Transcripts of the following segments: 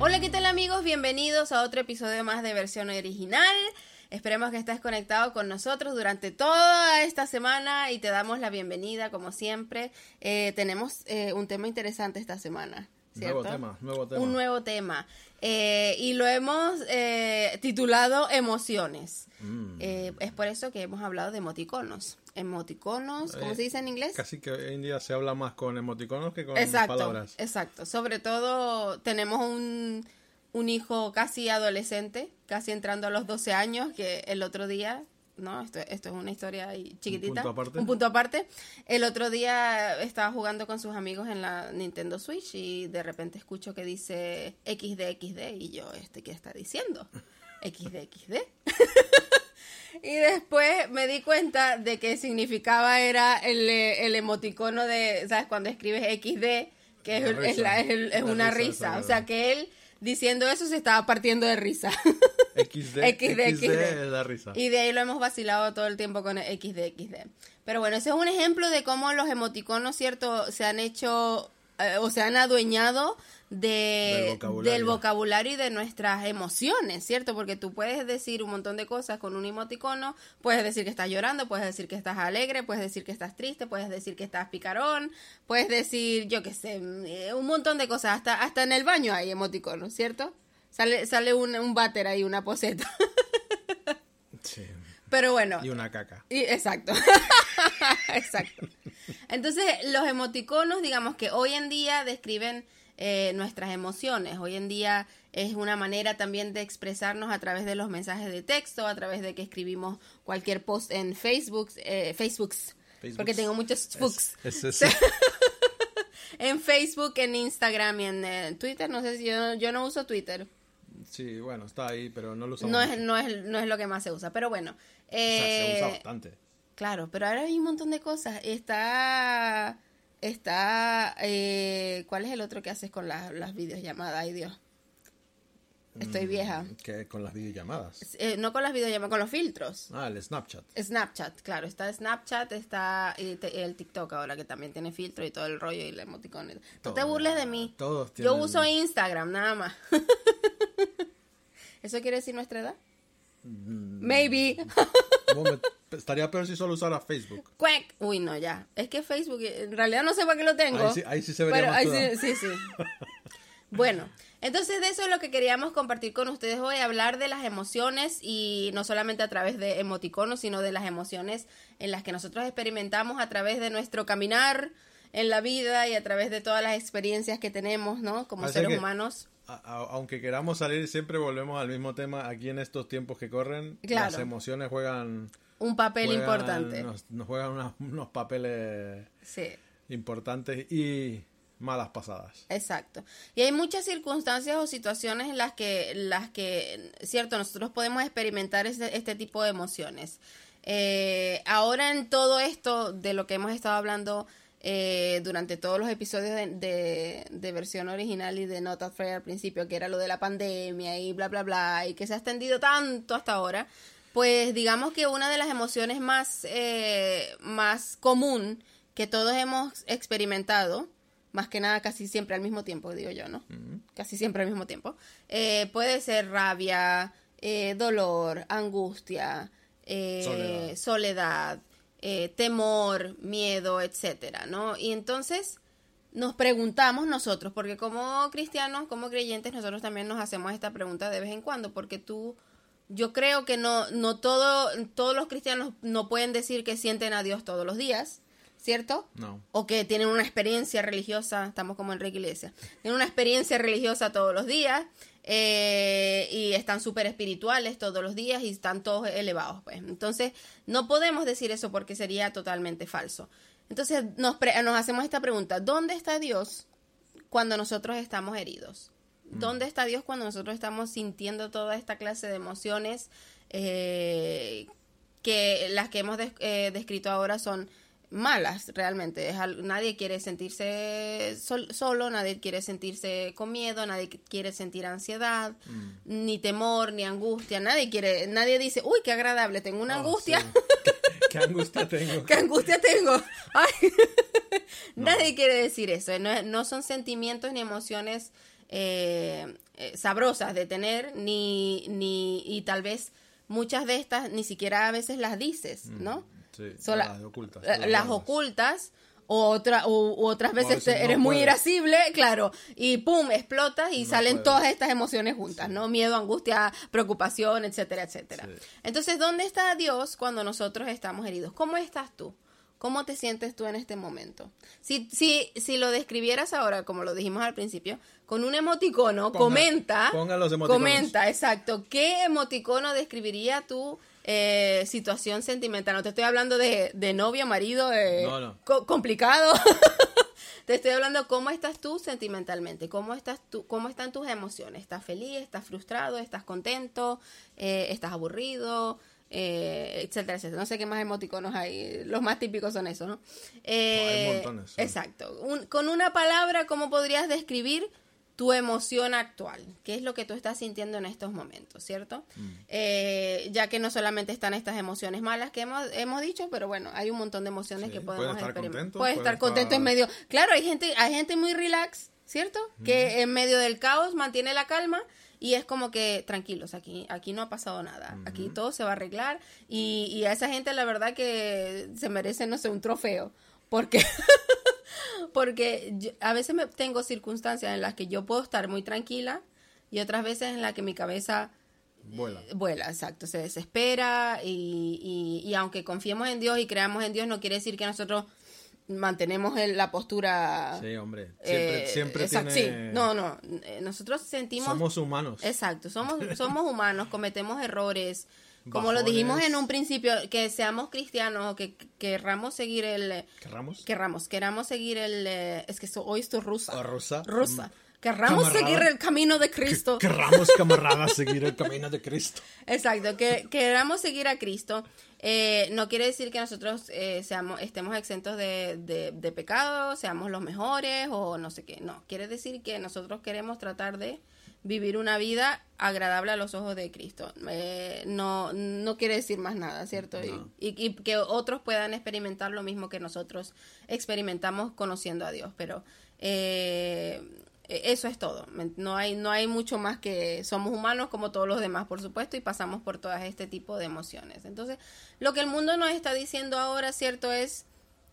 Hola, ¿qué tal amigos? Bienvenidos a otro episodio más de versión original. Esperemos que estés conectado con nosotros durante toda esta semana y te damos la bienvenida como siempre. Eh, tenemos eh, un tema interesante esta semana. ¿cierto? Nuevo tema, nuevo tema. Un nuevo tema. Eh, y lo hemos titulado Emociones. Mm. Es por eso que hemos hablado de emoticonos. Emoticonos, ¿cómo Eh, se dice en inglés? Casi que hoy en día se habla más con emoticonos que con Exacto, palabras. exacto. Sobre todo tenemos un, un hijo casi adolescente, casi entrando a los 12 años, que el otro día, ¿no? Esto, esto es una historia ahí chiquitita. punto aparte. Un punto aparte. El otro día estaba jugando con sus amigos en la Nintendo Switch y de repente escucho que dice XD, y yo, ¿este qué está diciendo? XD, XD. Y después me di cuenta de que significaba era el, eh, el emoticono de, ¿sabes? Cuando escribes XD, que es, es la- una risa, O sea, que él diciendo eso se estaba partiendo de risa. XD, XD, XD, es la risa. Y de ahí lo hemos vacilado todo el tiempo con el XD, XD. Pero bueno, ese es un ejemplo de cómo los emoticonos, ¿cierto? Se han hecho eh, o se han adueñado de, Del vocabulario. del vocabulario y de nuestras emociones, ¿cierto? Porque tú puedes decir un montón de cosas con un emoticono, puedes decir que estás llorando, puedes decir que estás alegre, puedes decir que estás triste, puedes decir que estás picarón, puedes decir, yo qué sé, eh, un montón de cosas, hasta, hasta en el baño hay emoticonos, ¿cierto? Sale, sale un, un váter ahí, una poseta. Sí. Pero bueno. Y una caca. Y- exacto. exacto. Entonces, los emoticonos, digamos que hoy en día describen eh, nuestras emociones. Hoy en día es una manera también de expresarnos a través de los mensajes de texto, a través de que escribimos cualquier post en Facebook, eh, Facebooks, Facebooks. porque tengo muchos. Es, es- es- En Facebook, en Instagram y en eh, Twitter. No sé si yo, yo no uso Twitter. Sí, bueno, está ahí, pero no lo usamos. No es, no, es, no es lo que más se usa, pero bueno. O sea, se usa Eh, bastante. Claro, pero ahora hay un montón de cosas. Está, está, eh, ¿cuál es el otro que haces con las, las videollamadas? Ay Dios, estoy vieja. Que con las videollamadas. Eh, no con las videollamadas, con los filtros. Ah, el Snapchat. Snapchat, claro, está Snapchat, está y te- el TikTok ahora que también tiene filtro y todo el rollo y la emoticón. No te burles de mí. todos Yo uso Instagram, nada más. ¿Eso quiere decir nuestra edad? Mm. Maybe. ¿Cómo me- Estaría peor si solo usara Facebook. Cuac. Uy, no, ya. Es que Facebook, en realidad no sé para qué lo tengo. Ahí sí- ahí sí se vería pero más ahí sí, sí, sí. Bueno, entonces de eso es lo que queríamos compartir con ustedes hoy, hablar de las emociones y no solamente a través de emoticonos, sino de las emociones en las que nosotros experimentamos a través de nuestro caminar en la vida y a través de todas las experiencias que tenemos, ¿no? Como seres que- humanos. A- a- aunque queramos salir, siempre volvemos al mismo tema. Aquí en estos tiempos que corren, Claro. las emociones juegan. Un papel juegan- importante. Nos, nos juegan unos papeles Sí. importantes y malas pasadas. Exacto. Y hay muchas circunstancias o situaciones en las que, las que, cierto, nosotros podemos experimentar este, este tipo de emociones. Eh, ahora en todo esto de lo que hemos estado hablando eh, durante todos los episodios de, versión original y de Not Afraid al principio, que era lo de la pandemia y bla, bla, bla, y que se ha extendido tanto hasta ahora, pues digamos que una de las emociones más, eh, más común que todos hemos experimentado, más que nada casi siempre al mismo tiempo, digo yo, ¿no? Casi siempre al mismo tiempo. Eh, puede ser rabia, eh, dolor, angustia, eh, Soledad. soledad, eh, temor, miedo, etcétera, ¿no? Y entonces nos preguntamos nosotros, porque como cristianos, como creyentes, nosotros también nos hacemos esta pregunta de vez en cuando, porque tú, yo creo que no, no todo, todos los cristianos no pueden decir que sienten a Dios todos los días, ¿cierto? No. O que tienen una experiencia religiosa, estamos como en Enrique Iglesia, tienen una experiencia religiosa todos los días, eh, y están súper espirituales todos los días y están todos elevados. Pues. Entonces, no podemos decir eso porque sería totalmente falso. Entonces, nos, pre- nos hacemos esta pregunta, ¿dónde está Dios cuando nosotros estamos heridos? ¿Dónde está Dios cuando nosotros estamos sintiendo toda esta clase de emociones eh, que las que hemos des- eh, descrito ahora son malas realmente? Es al- nadie quiere sentirse sol- solo, nadie quiere sentirse con miedo, nadie qu- quiere sentir ansiedad, ni temor, ni angustia, nadie quiere, nadie dice, uy, qué agradable, tengo una Oh, angustia. sí. Qué angustia tengo. ¿Qué angustia tengo? Ay. Nadie quiere decir eso. No, no son sentimientos ni emociones eh, eh, sabrosas de tener, ni, ni, y tal vez muchas de estas ni siquiera a veces las dices, ¿no? Sí, las ocultas. la- las ocultas. O otra, u- u otras veces, veces te- no eres muy irascible, claro, y pum, explotas y No salen puedes. todas estas emociones juntas, ¿no? Miedo, angustia, preocupación, etcétera, etcétera. Sí. Entonces, ¿dónde está Dios cuando nosotros estamos heridos? ¿Cómo estás tú? ¿Cómo te sientes tú en este momento? Si, si, si lo describieras ahora, como lo dijimos al principio, con un emoticono, Ponga- comenta. ponga los emoticonos. Comenta, exacto. ¿Qué emoticono describiría tu eh, situación sentimental? No te estoy hablando de, de novio, marido, eh, No, no. co- complicado. te estoy hablando cómo estás tú sentimentalmente, cómo estás tú, cómo están tus emociones. ¿Estás feliz? ¿Estás frustrado? ¿Estás contento? Eh, ¿Estás aburrido? Eh, etcétera, etcétera. No sé qué más emoticonos hay. Los más típicos son esos, ¿no? Eh, hay montones, sí. Exacto. Un- con una palabra, ¿cómo podrías describir tu emoción actual? ¿Qué es lo que tú estás sintiendo en estos momentos, cierto? Mm. Eh, ya que no solamente están estas emociones malas que hemos, hemos dicho, pero bueno, hay un montón de emociones Sí, que podemos estar experimentar. contento, Puede puede estar contento en medio. Claro, hay gente, hay gente muy relax, ¿cierto? Mm. Que en medio del caos mantiene la calma. Y es como que tranquilos, aquí, aquí no ha pasado nada, aquí todo se va a arreglar y, y a esa gente la verdad que se merece, no sé, un trofeo, porque porque yo- a veces me tengo circunstancias en las que yo puedo estar muy tranquila y otras veces en las que mi cabeza Vuela. vuela, exacto, se desespera y, y, y aunque confiemos en Dios y creamos en Dios no quiere decir que nosotros mantenemos el- la postura Sí, hombre. Siempre, eh, siempre exacto, tiene... sí, no, no, eh, nosotros sentimos Somos humanos. Exacto, somos, somos humanos, cometemos errores. Como lo dijimos en un principio, que seamos cristianos o que querramos seguir el... ¿Querramos? Querramos, queramos seguir el... eh, Es que so- hoy estoy rusa. O rusa. Rusa. Querramos Camarada. seguir el camino de Cristo. Querramos, camaradas, seguir el camino de Cristo. Exacto, que queramos seguir a Cristo. eh, no quiere decir que nosotros eh, seamos, estemos exentos de, de, de pecado, seamos los mejores o no sé qué. No, quiere decir que nosotros queremos tratar de vivir una vida agradable a los ojos de Cristo. Eh, no, no quiere decir más nada, ¿cierto? Y- Y, y que otros puedan experimentar lo mismo que nosotros experimentamos conociendo a Dios. Pero eh, eso es todo. No hay, no hay mucho más que somos humanos como todos los demás, por supuesto, y pasamos por todas este tipo de emociones. Entonces, lo que el mundo nos está diciendo ahora, ¿cierto? Es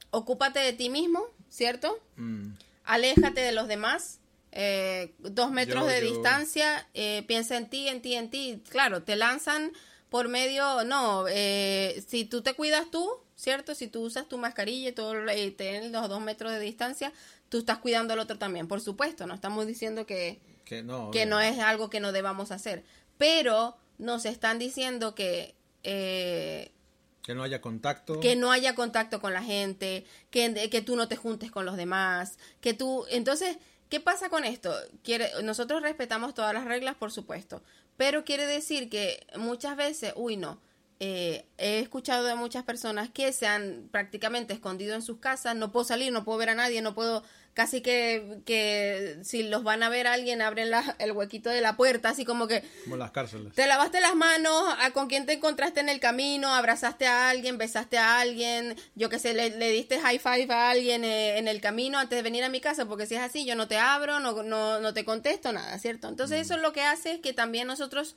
ocúpate de ti mismo, ¿cierto? Mm. Aléjate de los demás. Eh, dos metros Yo- de yo- distancia, eh, piensa en ti, en ti, en ti. Claro, te lanzan por medio, no, eh, si tú te cuidas tú, ¿cierto? Si tú usas tu mascarilla y todo, y tienes los dos metros de distancia, tú estás cuidando al otro también, por supuesto. No estamos diciendo que, Que no. que no es algo que no debamos hacer, pero nos están diciendo que eh, Que no haya contacto. que no haya contacto con la gente, que, que tú no te juntes con los demás, que tú... Entonces, ¿qué pasa con esto? Quiere, nosotros respetamos todas las reglas, por supuesto, pero quiere decir que muchas veces, uy, no, eh, he escuchado de muchas personas que se han prácticamente escondido en sus casas, no puedo salir, no puedo ver a nadie, no puedo, casi que, que si los van a ver a alguien, abren la- el huequito de la puerta, así como que Como las cárceles. te lavaste las manos, a con quién te encontraste en el camino, abrazaste a alguien, besaste a alguien, yo que sé, le, le diste high five a alguien eh, en el camino antes de venir a mi casa, porque si es así, yo no te abro, no, no, no te contesto nada, ¿cierto? Entonces eso es lo que hace es que también nosotros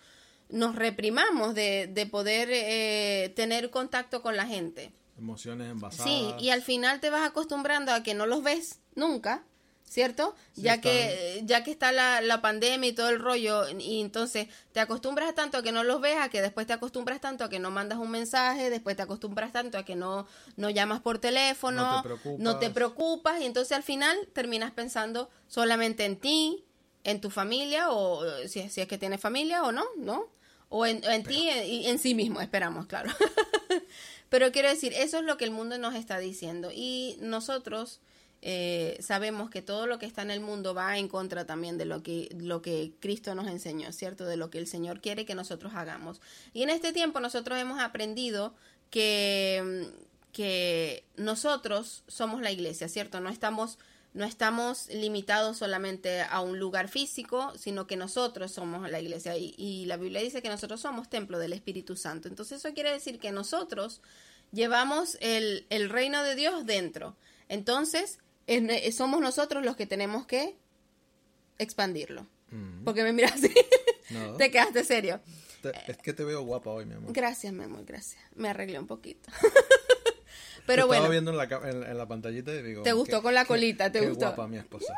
nos reprimamos de, de poder eh, tener contacto con la gente. Emociones envasadas. Sí, y al final te vas acostumbrando a que no los ves nunca, ¿cierto? Sí, ya están- que ya que está la, la pandemia y todo el rollo, y entonces te acostumbras tanto a que no los ves, a que después te acostumbras tanto a que no mandas un mensaje, después te acostumbras tanto a que no, no llamas por teléfono, No te preocupas. no te preocupas, y entonces al final terminas pensando solamente en ti, en tu familia o eh, si, si es que tienes familia o no, ¿no? O en, en ti y en sí mismo, esperamos, claro. Pero quiero decir, eso es lo que el mundo nos está diciendo y nosotros eh, sabemos que todo lo que está en el mundo va en contra también de lo que, lo que Cristo nos enseñó, ¿cierto? De lo que el Señor quiere que nosotros hagamos. Y en este tiempo nosotros hemos aprendido que, que nosotros somos la iglesia, ¿cierto? No estamos no estamos limitados solamente a un lugar físico, sino que nosotros somos la iglesia. Y, y, la Biblia dice que nosotros somos templo del Espíritu Santo. Entonces eso quiere decir que nosotros llevamos el, el reino de Dios dentro. Entonces es, somos nosotros los que tenemos que expandirlo. Mm. Porque me miras así. No. te quedaste serio. es que te veo guapa hoy, mi amor. Gracias, mi amor, gracias. Me arreglé un poquito. Pero te bueno. Estaba viendo en la, en, la, pantallita y digo. Te gustó con la colita, te qué gustó. guapa mi esposa.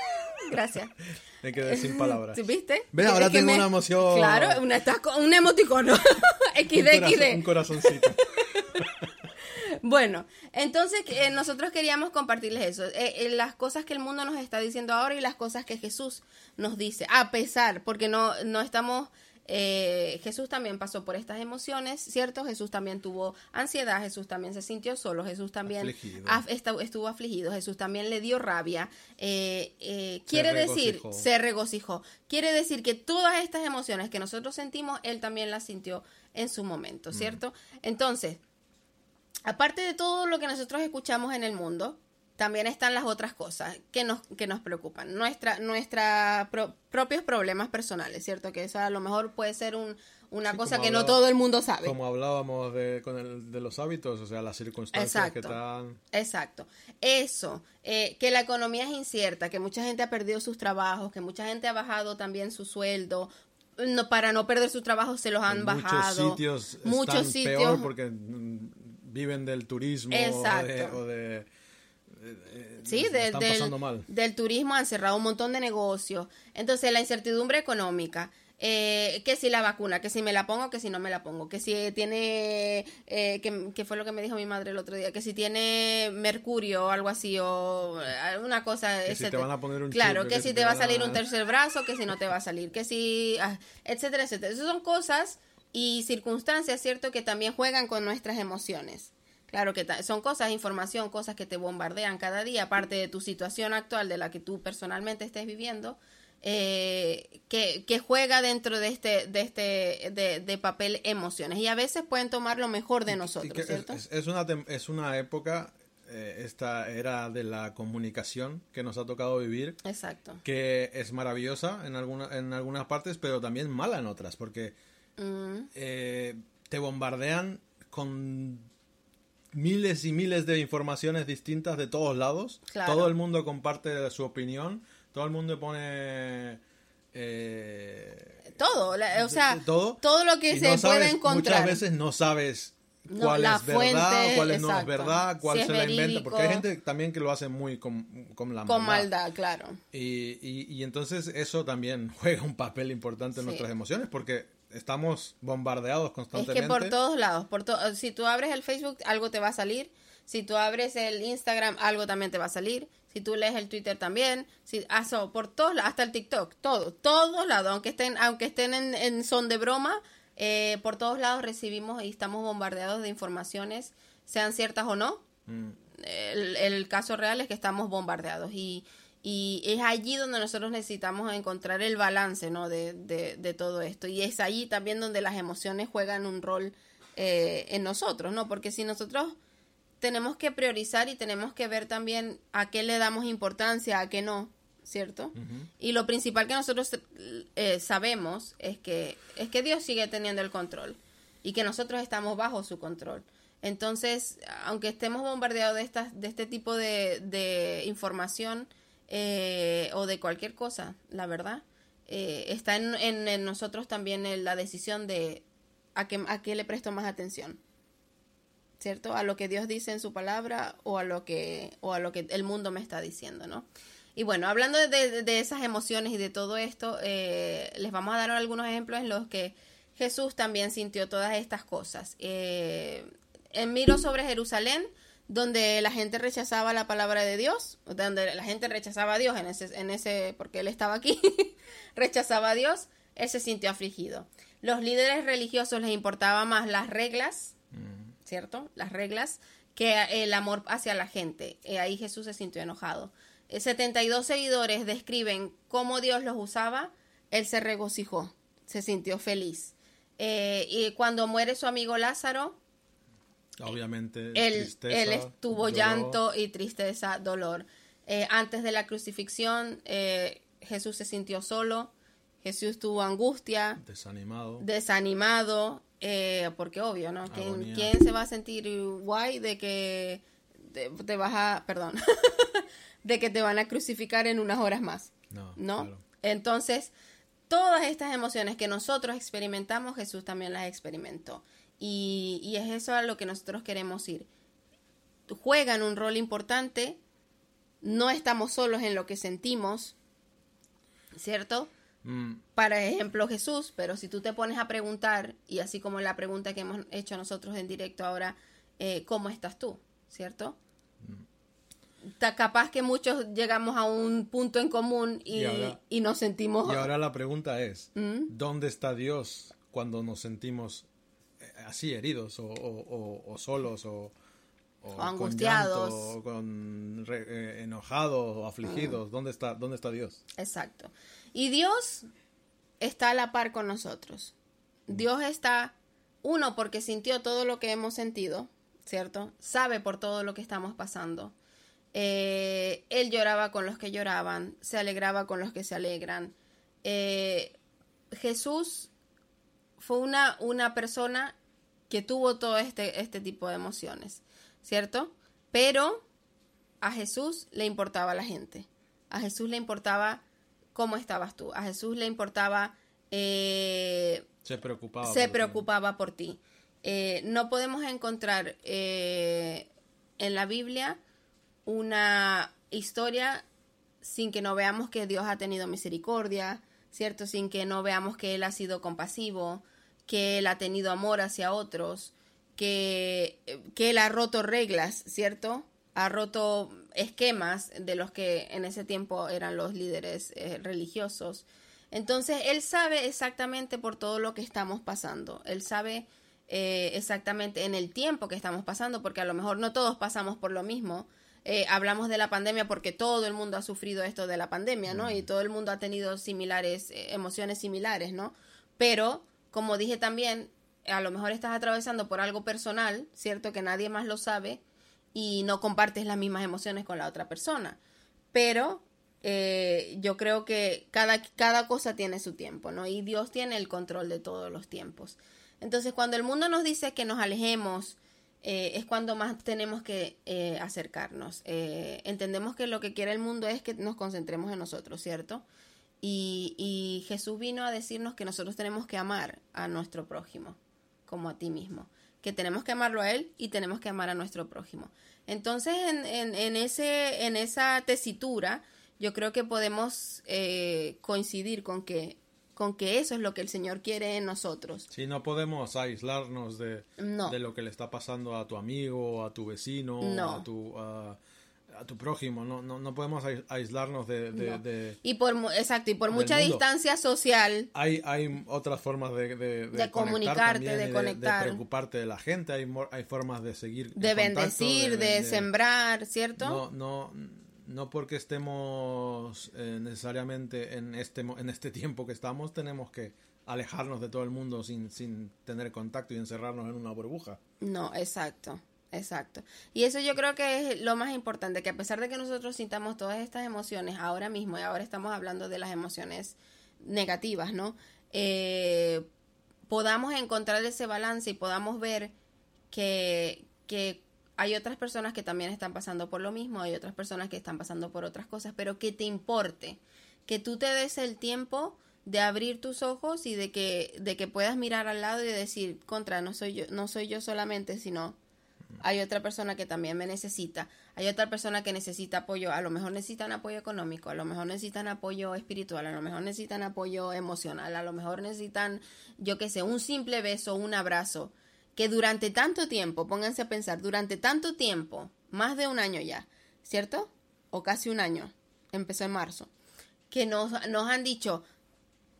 Gracias. Me quedé sin palabras. ¿Viste? ¿Ves? Ahora tengo una emoción. Claro, una, estás con un emoticono. XD, un, corazón, XD. un corazoncito. Bueno, entonces eh, nosotros queríamos compartirles eso, eh, eh, las cosas que el mundo nos está diciendo ahora y las cosas que Jesús nos dice, a pesar, porque no, no estamos, eh, Jesús también pasó por estas emociones, ¿cierto? Jesús también tuvo ansiedad, Jesús también se sintió solo, Jesús también af, estuvo, afligido, Jesús también le dio rabia, quiere se decir, se regocijó, quiere decir que todas estas emociones que nosotros sentimos, Él también las sintió en su momento, ¿cierto? Mm. Entonces, aparte de todo lo que nosotros escuchamos en el mundo, también están las otras cosas que nos, que nos preocupan. Nuestra, nuestra pro, propios problemas personales, ¿cierto? Que eso a lo mejor puede ser un, una sí, cosa que hablaba, no todo el mundo sabe. Como hablábamos de, con el, de los hábitos, o sea, las circunstancias exacto, que están... Exacto. Eso, eh, que la economía es incierta, que mucha gente ha perdido sus trabajos, que mucha gente ha bajado también su sueldo. No, para no perder sus trabajos se los han en bajado. Muchos sitios muchos están sitios peor porque viven del turismo Exacto. o de... O de eh, Sí, de, están del, pasando mal. del turismo han cerrado un montón de negocios. Entonces, la incertidumbre económica. Eh, que si la vacuna, que si me la pongo, que si no me la pongo, que si tiene, eh, que, que, fue lo que me dijo mi madre el otro día, que si tiene mercurio o algo así, o una cosa. Que si te van a poner un Claro, chip, que, que, si te, te va a salir un tercer brazo, que si no te va a salir, que si, ah, etcétera, etcétera. Esas son cosas y circunstancias, ¿cierto?, que también juegan con nuestras emociones. Claro que son cosas, información, cosas que te bombardean cada día, aparte de tu situación actual de la que tú personalmente estés viviendo, eh, que, que, juega dentro de este, de este, de, de, papel emociones. Y a veces pueden tomar lo mejor de nosotros, ¿cierto? Es, es, una, es una época, eh, esta era de la comunicación que nos ha tocado vivir. Exacto. Que es maravillosa en, alguna, en algunas partes, pero también mala en otras, porque mm. eh, te bombardean con miles y miles de informaciones distintas de todos lados. Claro. Todo el mundo comparte su opinión. Todo el mundo pone... Eh, todo, la, o sea, todo, todo lo que se no sabes, puede encontrar. Muchas veces no sabes cuál no, es verdad, fuente, cuál es no es verdad, cuál si se la inventa, porque hay gente también que lo hace muy con, con la con maldad. maldad, claro. Y, y, y, entonces eso también juega un papel importante en Sí. nuestras emociones, porque estamos bombardeados Es constantemente. que por todos lados, por to si tú abres el Facebook, algo te va a salir. Si tú abres el Instagram, algo también te va a salir. Si tú lees el Twitter también. Si, ah, so, por todos lados, hasta el TikTok, todo, todos lados, aunque estén, aunque estén en, en son de broma, eh, por todos lados recibimos y estamos bombardeados de informaciones, sean ciertas o no. Mm. El, el, caso real es que estamos bombardeados y, y es allí donde nosotros necesitamos encontrar el balance ¿no? de, de, de todo esto. Y es allí también donde las emociones juegan un rol eh, en nosotros, ¿no? Porque si nosotros tenemos que priorizar y tenemos que ver también a qué le damos importancia, a qué no, ¿cierto? Uh -huh. Y lo principal que nosotros eh, sabemos es que, es que Dios sigue teniendo el control y que nosotros estamos bajo su control. Entonces, aunque estemos bombardeados de, estas, de este tipo de, de información eh, o de cualquier cosa, la verdad, eh, está en, en, en, nosotros también la decisión de a qué, a qué le presto más atención. ¿Cierto? A lo que Dios dice en su palabra o a lo que, o a lo que el mundo me está diciendo, ¿no? Y bueno, hablando de, de, esas emociones y de todo esto, eh, les vamos a dar algunos ejemplos en los que Jesús también sintió todas estas cosas. Eh, en Miro sobre Jerusalén donde la gente rechazaba la palabra de Dios, donde la gente rechazaba a Dios en ese, en ese porque él estaba aquí, rechazaba a Dios, él se sintió afligido. Los líderes religiosos les importaba más las reglas, ¿cierto? Las reglas que el amor hacia la gente. Ahí Jesús se sintió enojado. Eh, 72 seguidores describen cómo Dios los usaba, él se regocijó, se sintió feliz. Eh, y cuando muere su amigo Lázaro, Obviamente, él, tristeza, él estuvo dolor. llanto y tristeza, dolor. Eh, antes de la crucifixión, eh, Jesús se sintió solo, Jesús tuvo angustia, desanimado. desanimado, eh, porque obvio, ¿no? ¿Quién, quién se va a sentir guay de que te, te vas a, perdón, de que te van a crucificar en unas horas más? No, ¿no? claro. Entonces, todas estas emociones que nosotros experimentamos, Jesús también las experimentó. Y, y es eso a lo que nosotros queremos ir. Juegan un rol importante, no estamos solos en lo que sentimos, ¿cierto? Mm, Para ejemplo, Jesús, pero si tú te pones a preguntar, y así como la pregunta que hemos hecho nosotros en directo ahora, eh, ¿cómo estás tú? ¿Cierto? Está capaz que muchos llegamos a un punto en común y, Y ahora- y nos sentimos... Y ahora la pregunta es, ¿Mm? ¿dónde está Dios cuando nos sentimos así heridos o, o- o- o solos o, o con angustiados. llanto, o con re- eh, enojados o afligidos? ¿Dónde está dónde está Dios? Exacto. Y Dios está a la par con nosotros. Dios está, uno, porque sintió todo lo que hemos sentido, ¿cierto? Sabe por todo lo que estamos pasando. Eh, él lloraba con los que lloraban, se alegraba con los que se alegran. Eh, Jesús fue una, una persona que tuvo todo este, este tipo de emociones, ¿cierto? Pero a Jesús le importaba la gente. A Jesús le importaba cómo estabas tú. A Jesús le importaba, eh, Se preocupaba. se por ti. preocupaba por ti. Eh, no podemos encontrar eh, en la Biblia una historia sin que no veamos que Dios ha tenido misericordia, ¿cierto? Sin que no veamos que Él ha sido compasivo, que Él ha tenido amor hacia otros, que, que Él ha roto reglas, ¿cierto? Ha roto esquemas de los que en ese tiempo eran los líderes eh, religiosos. Entonces, Él sabe exactamente por todo lo que estamos pasando. Él sabe eh, exactamente en el tiempo que estamos pasando, porque a lo mejor no todos pasamos por lo mismo. Eh, hablamos de la pandemia porque todo el mundo ha sufrido esto de la pandemia, ¿no? Y todo el mundo ha tenido similares, eh, emociones similares, ¿no? Pero, como dije también, a lo mejor estás atravesando por algo personal, ¿cierto? Que nadie más lo sabe y no compartes las mismas emociones con la otra persona. Pero eh, yo creo que cada, cada cosa tiene su tiempo, ¿no? Y Dios tiene el control de todos los tiempos. Entonces, cuando el mundo nos dice que nos alejemos, eh, es cuando más tenemos que eh, acercarnos. Eh, entendemos que lo que quiere el mundo es que nos concentremos en nosotros, ¿cierto? Y, y Jesús vino a decirnos que nosotros tenemos que amar a nuestro prójimo, como a ti mismo. Que tenemos que amarlo a Él y tenemos que amar a nuestro prójimo. Entonces, en, en, en ese, en esa tesitura, yo creo que podemos eh, coincidir con que, con que eso es lo que el Señor quiere en nosotros. Sí, no podemos aislarnos de, No. de lo que le está pasando a tu amigo, a tu vecino, No. a tu a tu prójimo. No, no, no podemos ais- aislarnos de, de- No. de- Y por, exacto, y por mucha mundo. distancia social, Hay, hay otras formas de, de, De conectar comunicarte, de conectar. preocuparte de la gente. Hay, hay formas de seguir. de contacto, bendecir, de, sembrar, ¿cierto? No, no, no porque estemos eh, necesariamente en este, en este tiempo que estamos, tenemos que alejarnos de todo el mundo sin, sin tener contacto y encerrarnos en una burbuja. No, exacto, exacto. Y eso yo creo que es lo más importante, que a pesar de que nosotros sintamos todas estas emociones ahora mismo, y ahora estamos hablando de las emociones negativas, ¿no? Eh, podamos encontrar ese balance y podamos ver que, que hay otras personas que también están pasando por lo mismo, hay otras personas que están pasando por otras cosas, pero que te importe, que tú te des el tiempo de abrir tus ojos y de que, de que puedas mirar al lado y decir, contra, no soy yo, no soy yo solamente, sino hay otra persona que también me necesita, hay otra persona que necesita apoyo, a lo mejor necesitan apoyo económico, a lo mejor necesitan apoyo espiritual, a lo mejor necesitan apoyo emocional, a lo mejor necesitan, yo qué sé, un simple beso, un abrazo, que durante tanto tiempo, pónganse a pensar, durante tanto tiempo más de un año ya, ¿cierto? O casi un año, empezó en marzo, que nos, nos han dicho,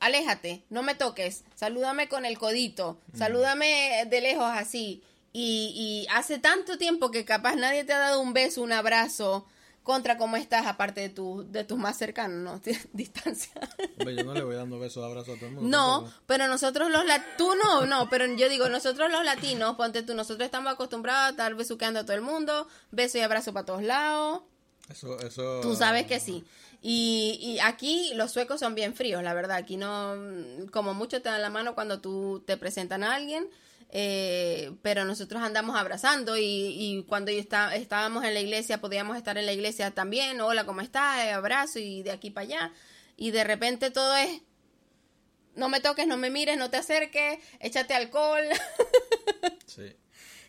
aléjate, no me toques, salúdame con el codito, salúdame de lejos así. Y, y hace tanto tiempo que capaz nadie te ha dado un beso, un abrazo, contra cómo estás, aparte de, tu, de tus más cercanos, ¿no? Distancia. Hombre, yo no le voy dando besos, abrazos a todo el mundo. No, pero nosotros los latinos, tú no, no, pero yo digo, nosotros los latinos, ponte tú, nosotros estamos acostumbrados a estar besuqueando a todo el mundo, beso y abrazo para todos lados, Eso, eso... tú sabes que sí. Y, y aquí los suecos son bien fríos, la verdad, aquí no, como mucho te dan la mano cuando tú te presentan a alguien, eh, pero nosotros andamos abrazando y, y cuando yo está, estábamos en la iglesia, podíamos estar en la iglesia también, hola, ¿cómo estás? Eh, Abrazo y de aquí para allá. Y de repente todo es, no me toques, no me mires, no te acerques, échate alcohol, Sí.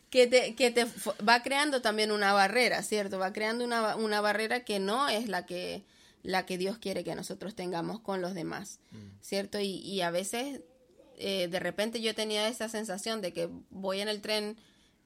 que te, que te va creando también una barrera, ¿cierto? Va creando una, una barrera que no es la que, la que Dios quiere que nosotros tengamos con los demás, ¿cierto? Y, y a veces, eh, de repente yo tenía esa sensación de que voy en el tren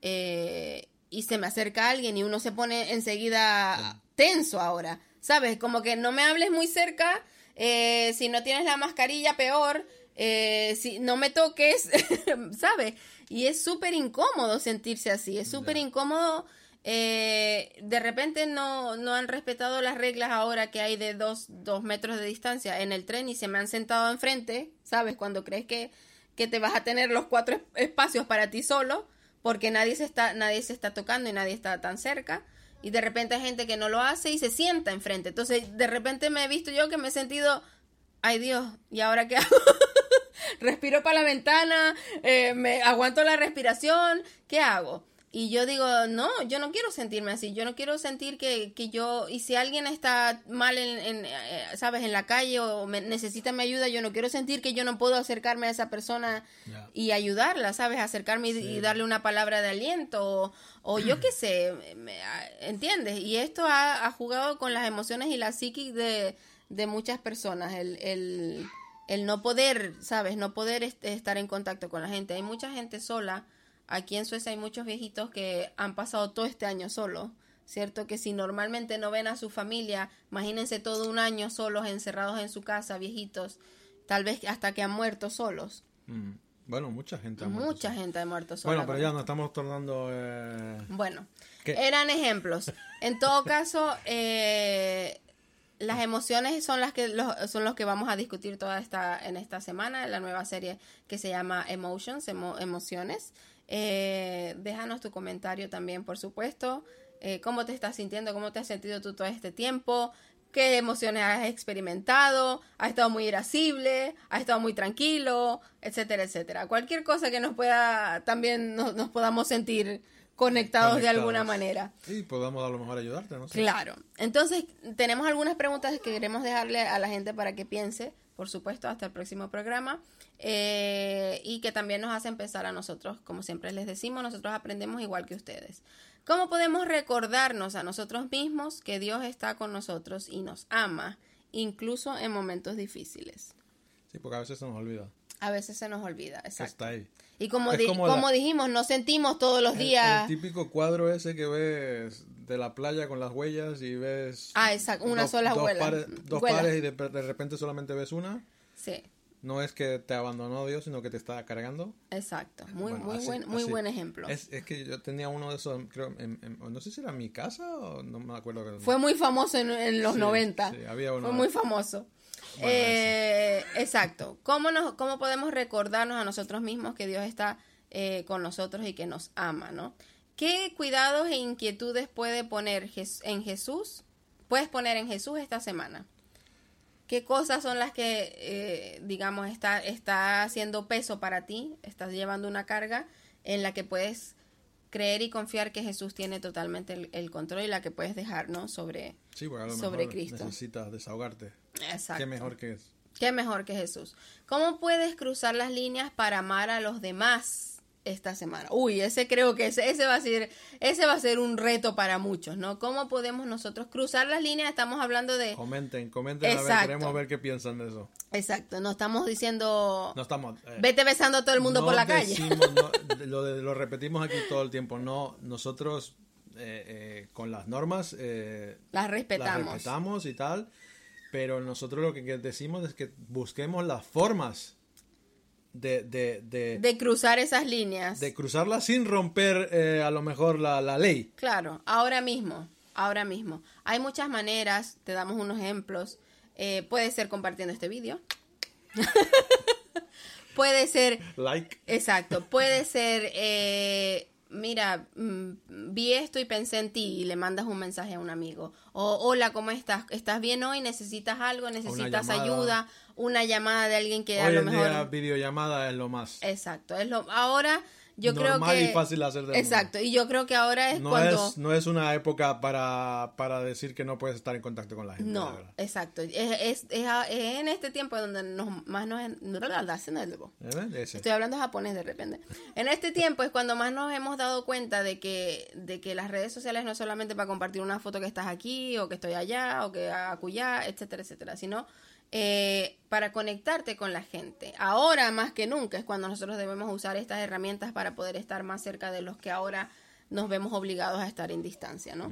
eh, y se me acerca alguien y uno se pone enseguida tenso ahora, ¿sabes? Como que no me hables muy cerca, eh, si no tienes la mascarilla, peor. eh, si no me toques, ¿sabes? Y es súper incómodo sentirse así, es súper incómodo. Eh, de repente no, no han respetado las reglas ahora que hay de dos, dos metros de distancia en el tren y se me han sentado enfrente, ¿sabes? Cuando crees que, que te vas a tener los cuatro es- espacios para ti solo, porque nadie se está, nadie se está tocando y nadie está tan cerca. Y de repente hay gente que no lo hace y se sienta enfrente. Entonces, de repente me he visto yo que me he sentido, ay Dios, ¿y ahora qué hago? Respiro para la ventana, eh, me aguanto la respiración, ¿qué hago? Y yo digo, no, yo no quiero sentirme así, yo no quiero sentir que, que yo, y si alguien está mal en, en, eh, sabes, en la calle o me- necesita mi ayuda, yo no quiero sentir que yo no puedo acercarme a esa persona y ayudarla, sabes, acercarme y, y darle una palabra de aliento o, o yo qué sé, me- a- ¿entiendes? Y esto ha, ha jugado con las emociones y la psiquis de, de muchas personas, el, el, el no poder, sabes, no poder est- estar en contacto con la gente. Hay mucha gente sola, aquí en Suecia hay muchos viejitos que han pasado todo este año solos. ¿Cierto? Que si normalmente no ven a su familia, imagínense todo un año solos, encerrados en su casa, viejitos, tal vez hasta que han muerto solos. Mm. Bueno, mucha gente ha muerto, Mucha gente ha muerto sola. Bueno, pero ya nos estamos tornando... eh, Bueno, ¿Qué? eran ejemplos. En todo caso, eh, las emociones son las que los, son los que vamos a discutir toda esta en esta semana, en la nueva serie que se llama Emotions, emo- emociones. Eh, déjanos tu comentario también, por supuesto. Eh, ¿Cómo te estás sintiendo? ¿Cómo te has sentido tú todo este tiempo? ¿Qué emociones has experimentado? ¿Has estado muy irascible? ¿Has estado muy tranquilo? Etcétera, etcétera. Cualquier cosa que nos pueda, también nos, nos podamos sentir conectados, de alguna manera. Y podamos a lo mejor ayudarte, no. Claro. Entonces, tenemos algunas preguntas que queremos dejarle a la gente para que piense, por supuesto, hasta el próximo programa. eh, y que también nos hace empezar a nosotros, como siempre les decimos, nosotros aprendemos igual que ustedes. ¿Cómo podemos recordarnos a nosotros mismos que Dios está con nosotros y nos ama, incluso en momentos difíciles? Sí, porque a veces se nos olvida A veces se nos olvida, exacto. está ahí. Y como, di- como como la- dijimos, no sentimos todos los El- días. El, típico cuadro ese que ves de la playa con las huellas y ves... Ah, exacto, una dos- sola dos huela. pares- dos Huela. pares y de, de repente solamente ves una. Sí, No es que te abandonó Dios, sino que te está cargando. exacto. Muy, Bueno, muy, así- buen, muy así. buen ejemplo. Es, es que yo tenía uno de esos, creo, en- en- no sé si era en mi casa o no me acuerdo. Fue muy famoso en, en los Sí, 90. sí, había uno. Fue muy famoso. Eh, exacto. ¿Cómo, nos, ¿Cómo podemos recordarnos a nosotros mismos que Dios está eh, con nosotros y que nos ama, ¿no? ¿Qué cuidados e inquietudes puede poner en Jesús? Puedes poner en Jesús esta semana. ¿Qué cosas son las que, eh, digamos, está, está haciendo peso para ti? Estás llevando una carga en la que puedes creer y confiar que Jesús tiene totalmente el, el control y la que puedes dejar, ¿no? Sobre, Sí, porque a lo sobre mejor Cristo. necesitas desahogarte. Exacto. Qué mejor que es. ¿Qué mejor que Jesús? ¿Cómo puedes cruzar las líneas para amar a los demás esta semana? Uy, ese creo que ese, ese va a ser ese va a ser un reto para muchos, ¿no? ¿Cómo podemos nosotros cruzar las líneas? Estamos hablando de Comenten, comenten, a ver, queremos ver qué piensan de eso. Exacto, no estamos diciendo No estamos... eh, vete besando a todo el mundo no por la calle. no, lo, repetimos aquí todo el tiempo. No, nosotros eh, eh, con las normas Las las respetamos. respetamos y tal, pero nosotros lo que decimos es que busquemos las formas de, de, de, De cruzar esas líneas. de cruzarlas sin romper eh, a lo mejor la, la ley. Claro, ahora mismo, ahora mismo. Hay muchas maneras, te damos unos ejemplos. Eh, puede ser compartiendo este vídeo. puede ser, Like. exacto, puede ser, eh, mira, mm, vi esto y pensé en ti y le mandas un mensaje a un amigo. O, hola, ¿cómo estás? ¿Estás bien hoy? ¿Necesitas algo? ¿Necesitas ayuda? Una llamada de alguien que a Hoy lo en mejor... día videollamada es lo más. Exacto, es lo ahora yo creo que y fácil hacer del Exacto, y yo creo que ahora es No, cuando es, no es una época para, para decir que no puedes estar en contacto con la gente. No, exacto. Es, es, es a- en este tiempo donde nos, más nos... Estoy hablando japonés de repente. En este tiempo es cuando más nos hemos dado cuenta de que, de que las redes sociales no es solamente para compartir una foto que estás aquí o que estoy allá o que acullá, etcétera, etcétera, sino eh, para conectarte con la gente. Ahora más que nunca es cuando nosotros debemos usar estas herramientas para poder estar más cerca de los que ahora nos vemos obligados a estar en distancia, ¿no?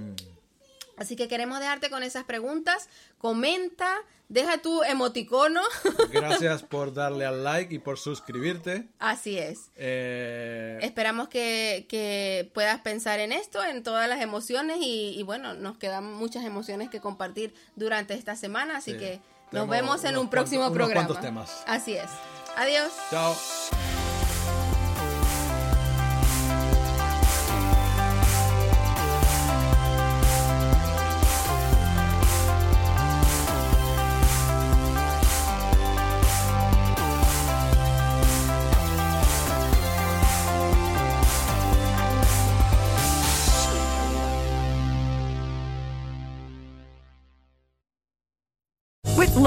Así que queremos dejarte con esas preguntas. Comenta, deja tu emoticono. Gracias por darle al like y por suscribirte. Así es. Eh, Esperamos que, que puedas pensar en esto, en todas las emociones y, y bueno, nos quedan muchas emociones que compartir durante esta semana, así Sí. que nos vemos en un próximo programa. cuantos temas. Así es. Adiós. chao.